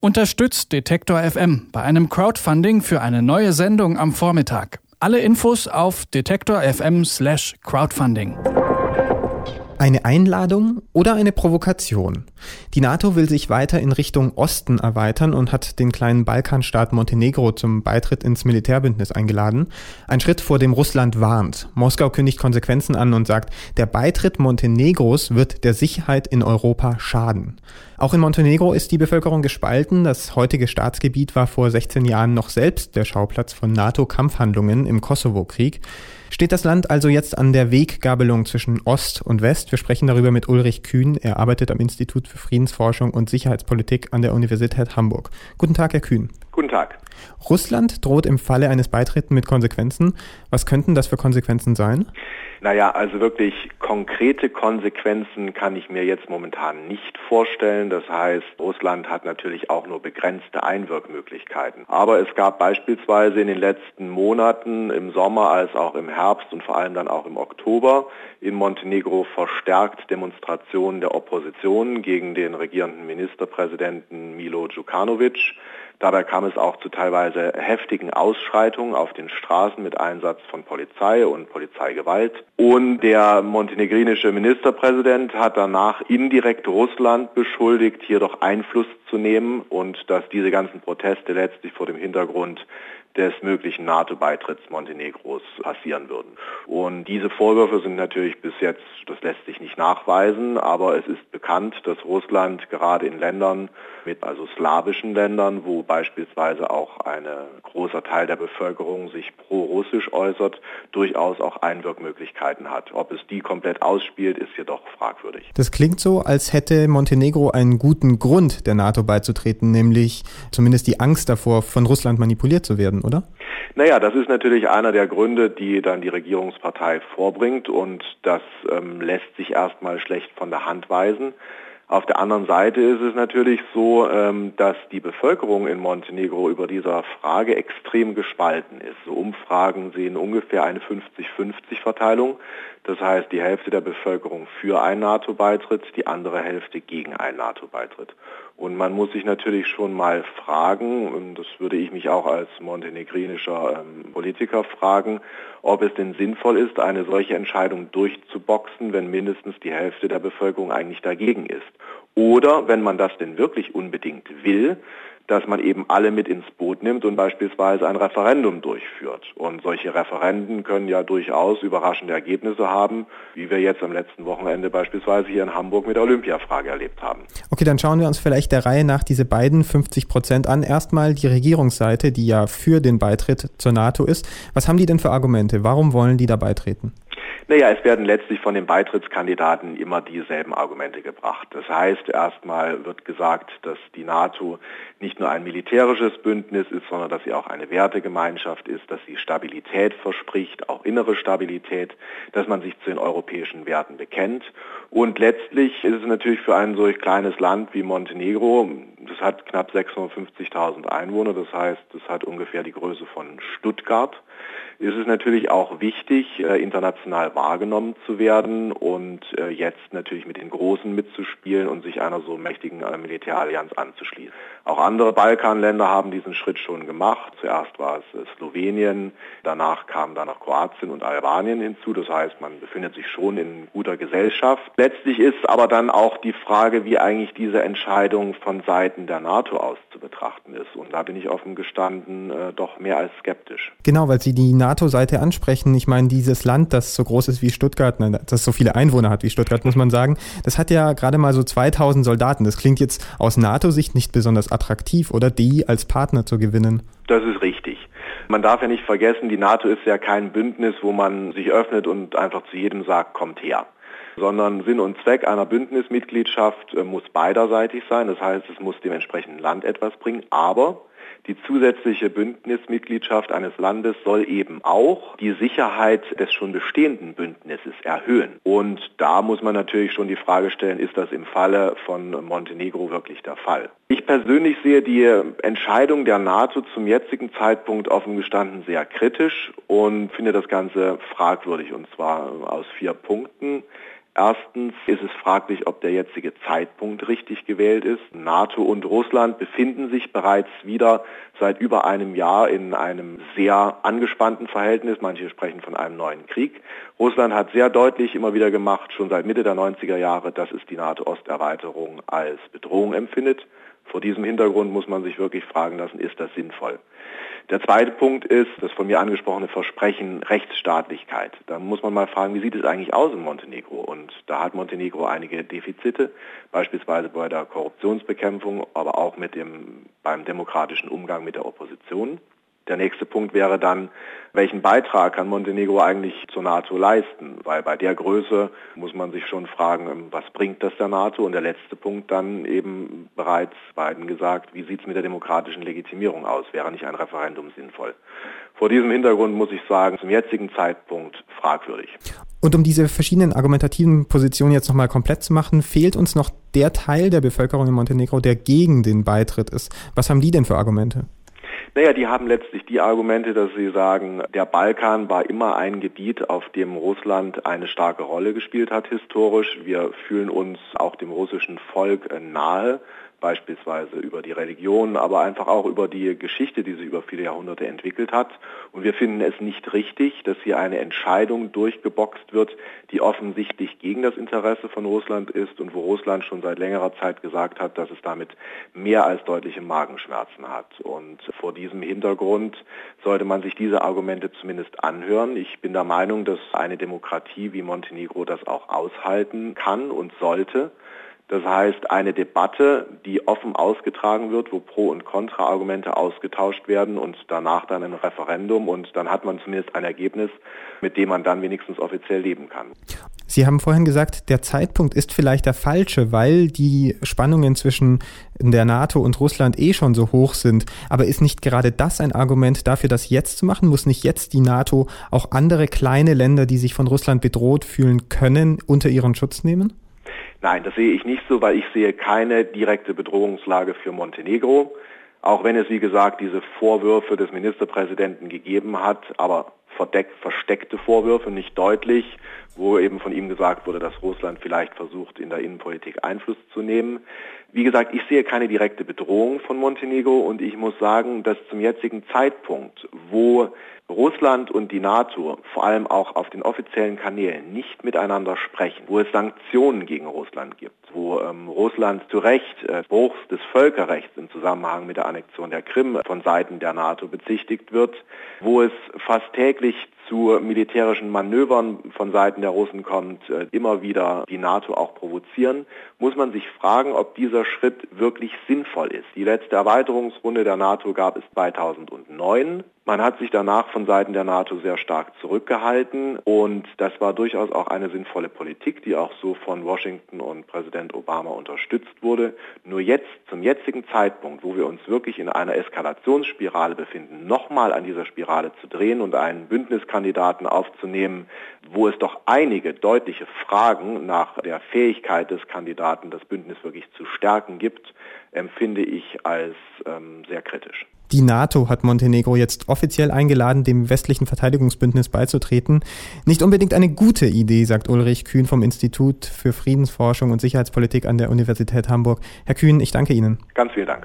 Unterstützt Detektor FM bei einem Crowdfunding für eine neue Sendung am Vormittag. Alle Infos auf detektor FM/crowdfunding. Eine Einladung oder eine Provokation? Die NATO will sich weiter in Richtung Osten erweitern und hat den kleinen Balkanstaat Montenegro zum Beitritt ins Militärbündnis eingeladen. Ein Schritt, vor dem Russland warnt. Moskau kündigt Konsequenzen an und sagt, der Beitritt Montenegros wird der Sicherheit in Europa schaden. Auch in Montenegro ist die Bevölkerung gespalten. Das heutige Staatsgebiet war vor 16 Jahren noch selbst der Schauplatz von NATO-Kampfhandlungen im Kosovo-Krieg. Steht das Land also jetzt an der Weggabelung zwischen Ost und West? Wir sprechen darüber mit Ulrich Kühn. Er arbeitet am Institut für Friedensforschung und Sicherheitspolitik an der Universität Hamburg. Guten Tag, Herr Kühn. Guten Tag. Russland droht im Falle eines Beitritts mit Konsequenzen. Was könnten das für Konsequenzen sein? Naja, also wirklich konkrete Konsequenzen kann ich mir jetzt momentan nicht vorstellen. Das heißt, Russland hat natürlich auch nur begrenzte Einwirkmöglichkeiten. Aber es gab beispielsweise in den letzten Monaten, im Sommer als auch im Herbst und vor allem dann auch im Oktober, in Montenegro verstärkt Demonstrationen der Opposition gegen den regierenden Ministerpräsidenten Milo Djukanovic. Dabei kam es auch zu teilweise heftigen Ausschreitungen auf den Straßen mit Einsatz von Polizei und Polizeigewalt. Und der montenegrinische Ministerpräsident hat danach indirekt Russland beschuldigt, hier doch Einfluss zu nehmen und dass diese ganzen Proteste letztlich vor dem Hintergrund des möglichen NATO-Beitritts Montenegros passieren würden. Und diese Vorwürfe sind natürlich bis jetzt, das lässt sich nicht nachweisen, aber es ist bekannt, dass Russland gerade in Ländern mit also slawischen Ländern, wo beispielsweise auch ein großer Teil der Bevölkerung sich pro-russisch äußert, durchaus auch Einwirkmöglichkeiten hat. Ob es die komplett ausspielt, ist jedoch fragwürdig. Das klingt so, als hätte Montenegro einen guten Grund, der NATO beizutreten, nämlich zumindest die Angst davor, von Russland manipuliert zu werden, oder? Naja, das ist natürlich einer der Gründe, die dann die Regierungspartei vorbringt und das ähm, lässt sich erstmal schlecht von der Hand weisen. Auf der anderen Seite ist es natürlich so, ähm, dass die Bevölkerung in Montenegro über dieser Frage extrem gespalten ist. So Umfragen sehen ungefähr eine 50-50-Verteilung. Das heißt, die Hälfte der Bevölkerung für einen NATO-Beitritt, die andere Hälfte gegen einen NATO-Beitritt. Und man muss sich natürlich schon mal fragen, und das würde ich mich auch als montenegrinischer ähm, Politiker fragen, ob es denn sinnvoll ist, eine solche Entscheidung durchzuboxen, wenn mindestens die Hälfte der Bevölkerung eigentlich dagegen ist. Oder wenn man das denn wirklich unbedingt will, dass man eben alle mit ins Boot nimmt und beispielsweise ein Referendum durchführt. Und solche Referenden können ja durchaus überraschende Ergebnisse haben, wie wir jetzt am letzten Wochenende beispielsweise hier in Hamburg mit der Olympiafrage erlebt haben. Okay, dann schauen wir uns vielleicht der Reihe nach diese beiden 50 Prozent an. Erstmal die Regierungsseite, die ja für den Beitritt zur NATO ist. Was haben die denn für Argumente? Warum wollen die da beitreten? Naja, es werden letztlich von den Beitrittskandidaten immer dieselben Argumente gebracht. Das heißt, erstmal wird gesagt, dass die NATO nicht nur ein militärisches Bündnis ist, sondern dass sie auch eine Wertegemeinschaft ist, dass sie Stabilität verspricht, auch innere Stabilität, dass man sich zu den europäischen Werten bekennt. Und letztlich ist es natürlich für ein solch kleines Land wie Montenegro, das hat knapp 650.000 Einwohner, das heißt, das hat ungefähr die Größe von Stuttgart, ist es natürlich auch wichtig, äh, international wahrgenommen zu werden und äh, jetzt natürlich mit den Großen mitzuspielen und sich einer so mächtigen äh, Militärallianz anzuschließen. Auch andere Balkanländer haben diesen Schritt schon gemacht. Zuerst war es Slowenien, danach kamen dann noch Kroatien und Albanien hinzu. Das heißt, man befindet sich schon in guter Gesellschaft. Letztlich ist aber dann auch die Frage, wie eigentlich diese Entscheidung von Seiten der NATO aus betrachten ist. Und da bin ich offen gestanden äh, doch mehr als skeptisch. Genau, weil Sie die NATO-Seite ansprechen. Ich meine, dieses Land, das so groß ist wie Stuttgart, das so viele Einwohner hat wie Stuttgart, muss man sagen, das hat ja gerade mal so 2000 Soldaten. Das klingt jetzt aus NATO-Sicht nicht besonders attraktiv, oder die als Partner zu gewinnen. Das ist richtig. Man darf ja nicht vergessen, die NATO ist ja kein Bündnis, wo man sich öffnet und einfach zu jedem sagt, kommt her sondern Sinn und Zweck einer Bündnismitgliedschaft äh, muss beiderseitig sein. Das heißt, es muss dem entsprechenden Land etwas bringen, aber die zusätzliche Bündnismitgliedschaft eines Landes soll eben auch die Sicherheit des schon bestehenden Bündnisses erhöhen. Und da muss man natürlich schon die Frage stellen, ist das im Falle von Montenegro wirklich der Fall? Ich persönlich sehe die Entscheidung der NATO zum jetzigen Zeitpunkt offen gestanden sehr kritisch und finde das Ganze fragwürdig und zwar aus vier Punkten. Erstens ist es fraglich, ob der jetzige Zeitpunkt richtig gewählt ist. NATO und Russland befinden sich bereits wieder seit über einem Jahr in einem sehr angespannten Verhältnis. Manche sprechen von einem neuen Krieg. Russland hat sehr deutlich immer wieder gemacht, schon seit Mitte der 90er Jahre, dass es die NATO-Osterweiterung als Bedrohung empfindet. Vor diesem Hintergrund muss man sich wirklich fragen lassen, ist das sinnvoll? Der zweite Punkt ist das von mir angesprochene Versprechen Rechtsstaatlichkeit. Da muss man mal fragen, wie sieht es eigentlich aus in Montenegro? Und da hat Montenegro einige Defizite, beispielsweise bei der Korruptionsbekämpfung, aber auch mit dem, beim demokratischen Umgang mit der Opposition. Der nächste Punkt wäre dann, welchen Beitrag kann Montenegro eigentlich zur NATO leisten? Weil bei der Größe muss man sich schon fragen, ähm, was bringt das der NATO? Und der letzte Punkt dann eben bereits beiden gesagt, wie sieht es mit der demokratischen Legitimierung aus? Wäre nicht ein Referendum sinnvoll? Vor diesem Hintergrund muss ich sagen, zum jetzigen Zeitpunkt fragwürdig. Und um diese verschiedenen argumentativen Positionen jetzt nochmal komplett zu machen, fehlt uns noch der Teil der Bevölkerung in Montenegro, der gegen den Beitritt ist. Was haben die denn für Argumente? Naja, die haben letztlich die Argumente, dass sie sagen, der Balkan war immer ein Gebiet, auf dem Russland eine starke Rolle gespielt hat historisch. Wir fühlen uns auch dem russischen Volk nahe beispielsweise über die Religion, aber einfach auch über die Geschichte, die sich über viele Jahrhunderte entwickelt hat. Und wir finden es nicht richtig, dass hier eine Entscheidung durchgeboxt wird, die offensichtlich gegen das Interesse von Russland ist und wo Russland schon seit längerer Zeit gesagt hat, dass es damit mehr als deutliche Magenschmerzen hat. Und vor diesem Hintergrund sollte man sich diese Argumente zumindest anhören. Ich bin der Meinung, dass eine Demokratie wie Montenegro das auch aushalten kann und sollte. Das heißt, eine Debatte, die offen ausgetragen wird, wo Pro- und Kontra-Argumente ausgetauscht werden und danach dann ein Referendum und dann hat man zumindest ein Ergebnis, mit dem man dann wenigstens offiziell leben kann. Sie haben vorhin gesagt, der Zeitpunkt ist vielleicht der falsche, weil die Spannungen zwischen der NATO und Russland eh schon so hoch sind. Aber ist nicht gerade das ein Argument dafür, das jetzt zu machen? Muss nicht jetzt die NATO auch andere kleine Länder, die sich von Russland bedroht fühlen können, unter ihren Schutz nehmen? Nein, das sehe ich nicht so, weil ich sehe keine direkte Bedrohungslage für Montenegro. Auch wenn es, wie gesagt, diese Vorwürfe des Ministerpräsidenten gegeben hat, aber versteckte Vorwürfe, nicht deutlich, wo eben von ihm gesagt wurde, dass Russland vielleicht versucht, in der Innenpolitik Einfluss zu nehmen. Wie gesagt, ich sehe keine direkte Bedrohung von Montenegro und ich muss sagen, dass zum jetzigen Zeitpunkt, wo Russland und die NATO vor allem auch auf den offiziellen Kanälen nicht miteinander sprechen, wo es Sanktionen gegen Russland gibt, wo ähm, Russland zu Recht äh, Bruchs des Völkerrechts im Zusammenhang mit der Annexion der Krim von Seiten der NATO bezichtigt wird, wo es fast täglich zu militärischen Manövern von Seiten der Russen kommt, äh, immer wieder die NATO auch provozieren, muss man sich fragen, ob dieser Schritt wirklich sinnvoll ist. Die letzte Erweiterungsrunde der NATO gab es 2009. Man hat sich danach von Seiten der NATO sehr stark zurückgehalten und das war durchaus auch eine sinnvolle Politik, die auch so von Washington und Präsident Obama unterstützt wurde. Nur jetzt, zum jetzigen Zeitpunkt, wo wir uns wirklich in einer Eskalationsspirale befinden, nochmal an dieser Spirale zu drehen und einen Bündniskandidaten aufzunehmen, wo es doch einige deutliche Fragen nach der Fähigkeit des Kandidaten, das Bündnis wirklich zu stärken gibt, empfinde ich als ähm, sehr kritisch. Die NATO hat Montenegro jetzt offiziell eingeladen, dem westlichen Verteidigungsbündnis beizutreten. Nicht unbedingt eine gute Idee, sagt Ulrich Kühn vom Institut für Friedensforschung und Sicherheitspolitik an der Universität Hamburg. Herr Kühn, ich danke Ihnen. Ganz vielen Dank.